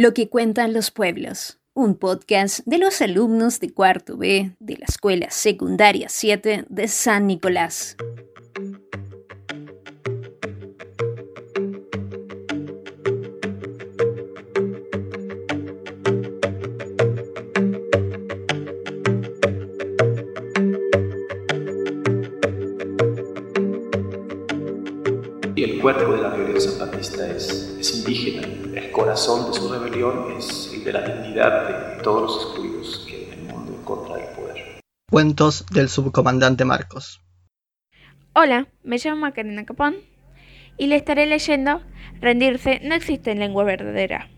Lo que cuentan los pueblos, un podcast de los alumnos de cuarto B de la Escuela Secundaria 7 de San Nicolás. El cuerpo de la rebelión zapatista es, es indígena, el corazón de su rebelión es el de la dignidad de todos los excluidos que en el mundo en contra del poder. Cuentos del subcomandante Marcos. Hola, me llamo Macarena Capón y le estaré leyendo Rendirse no existe en lengua verdadera.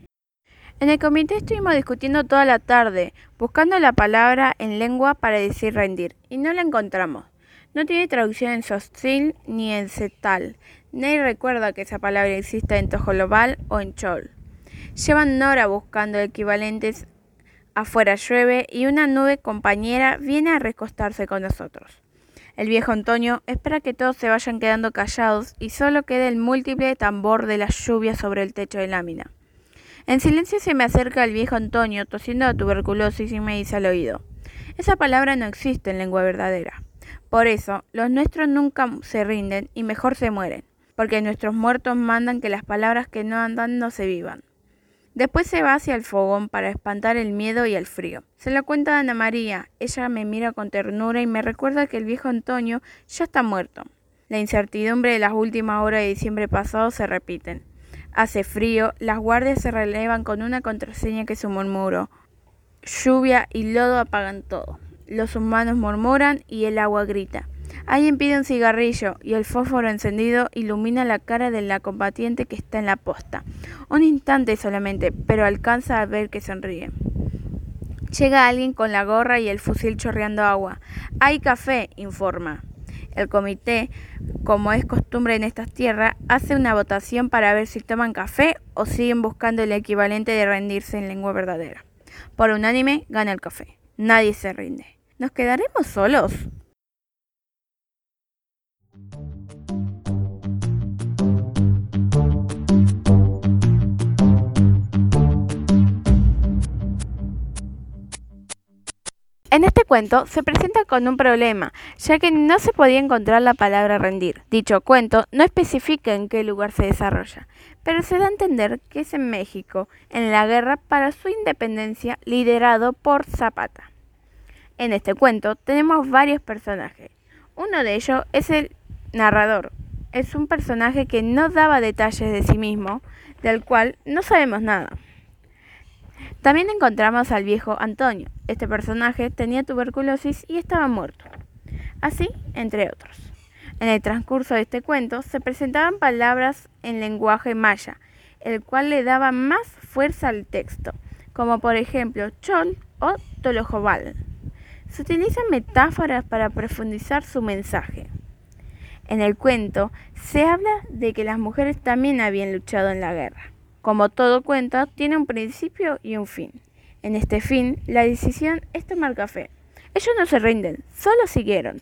En el comité estuvimos discutiendo toda la tarde, buscando la palabra en lengua para decir rendir, y no la encontramos. No tiene traducción en Sostil ni en Cetal. Nadie recuerda que esa palabra exista en Tojolobal o en Chol. Llevan Nora buscando equivalentes. Afuera llueve y una nube compañera viene a recostarse con nosotros. El viejo Antonio espera que todos se vayan quedando callados y solo quede el múltiple tambor de la lluvia sobre el techo de lámina. En silencio se me acerca el viejo Antonio tosiendo a tuberculosis y me dice al oído. Esa palabra no existe en lengua verdadera. Por eso, los nuestros nunca se rinden y mejor se mueren, porque nuestros muertos mandan que las palabras que no andan no se vivan. Después se va hacia el fogón para espantar el miedo y el frío. Se lo cuenta a Ana María. Ella me mira con ternura y me recuerda que el viejo Antonio ya está muerto. La incertidumbre de las últimas horas de diciembre pasado se repiten. Hace frío, las guardias se relevan con una contraseña que su murmuro. Lluvia y lodo apagan todo. Los humanos murmuran y el agua grita. Alguien pide un cigarrillo y el fósforo encendido ilumina la cara de la combatiente que está en la posta. Un instante solamente, pero alcanza a ver que sonríe. Llega alguien con la gorra y el fusil chorreando agua. Hay café, informa. El comité, como es costumbre en estas tierras, hace una votación para ver si toman café o siguen buscando el equivalente de rendirse en lengua verdadera. Por unánime, gana el café. Nadie se rinde. ¿Nos quedaremos solos? En este cuento se presenta con un problema, ya que no se podía encontrar la palabra rendir. Dicho cuento no especifica en qué lugar se desarrolla, pero se da a entender que es en México, en la guerra para su independencia liderado por Zapata. En este cuento tenemos varios personajes. Uno de ellos es el narrador. Es un personaje que no daba detalles de sí mismo, del cual no sabemos nada. También encontramos al viejo Antonio. Este personaje tenía tuberculosis y estaba muerto. Así, entre otros. En el transcurso de este cuento se presentaban palabras en lenguaje maya, el cual le daba más fuerza al texto, como por ejemplo chol o tolojobal se utilizan metáforas para profundizar su mensaje. En el cuento se habla de que las mujeres también habían luchado en la guerra. Como todo cuento, tiene un principio y un fin. En este fin, la decisión es tomar café. Ellos no se rinden, solo siguieron.